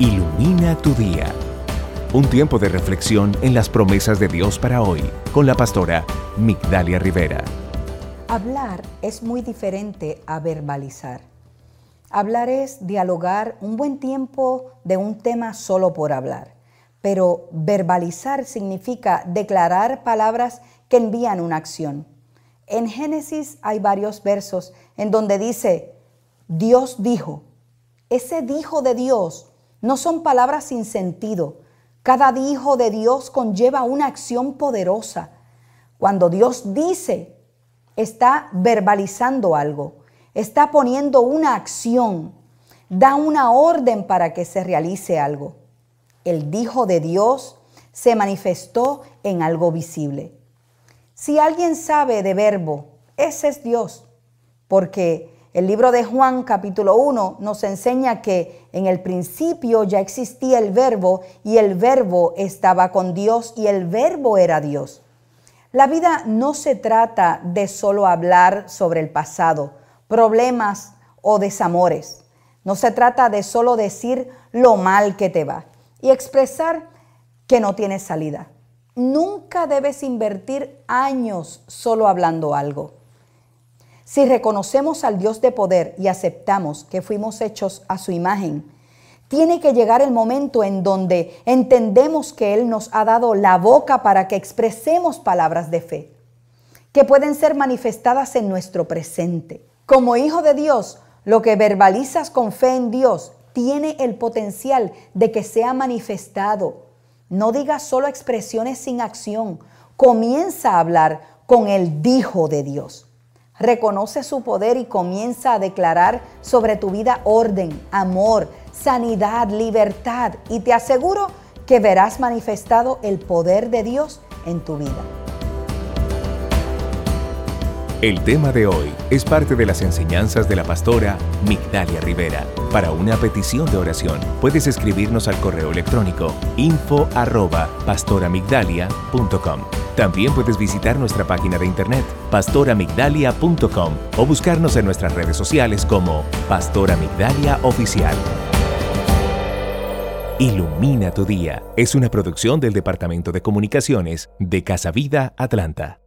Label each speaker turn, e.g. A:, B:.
A: Ilumina tu día. Un tiempo de reflexión en las promesas de Dios para hoy con la pastora Migdalia Rivera.
B: Hablar es muy diferente a verbalizar. Hablar es dialogar un buen tiempo de un tema solo por hablar, pero verbalizar significa declarar palabras que envían una acción. En Génesis hay varios versos en donde dice, Dios dijo, ese dijo de Dios no son palabras sin sentido. Cada dijo de Dios conlleva una acción poderosa. Cuando Dios dice, está verbalizando algo, está poniendo una acción, da una orden para que se realice algo. El dijo de Dios se manifestó en algo visible. Si alguien sabe de verbo, ese es Dios, porque el libro de Juan capítulo 1 nos enseña que en el principio ya existía el verbo y el verbo estaba con Dios y el verbo era Dios. La vida no se trata de solo hablar sobre el pasado, problemas o desamores. No se trata de solo decir lo mal que te va y expresar que no tienes salida. Nunca debes invertir años solo hablando algo. Si reconocemos al Dios de poder y aceptamos que fuimos hechos a su imagen, tiene que llegar el momento en donde entendemos que Él nos ha dado la boca para que expresemos palabras de fe, que pueden ser manifestadas en nuestro presente. Como hijo de Dios, lo que verbalizas con fe en Dios tiene el potencial de que sea manifestado. No digas solo expresiones sin acción, comienza a hablar con el dijo de Dios. Reconoce su poder y comienza a declarar sobre tu vida orden, amor, sanidad, libertad y te aseguro que verás manifestado el poder de Dios en tu vida.
A: El tema de hoy es parte de las enseñanzas de la pastora Migdalia Rivera. Para una petición de oración, puedes escribirnos al correo electrónico info arroba pastoramigdalia.com. También puedes visitar nuestra página de internet pastoramigdalia.com o buscarnos en nuestras redes sociales como Pastora Migdalia Oficial. Ilumina tu día es una producción del Departamento de Comunicaciones de Casa Vida Atlanta.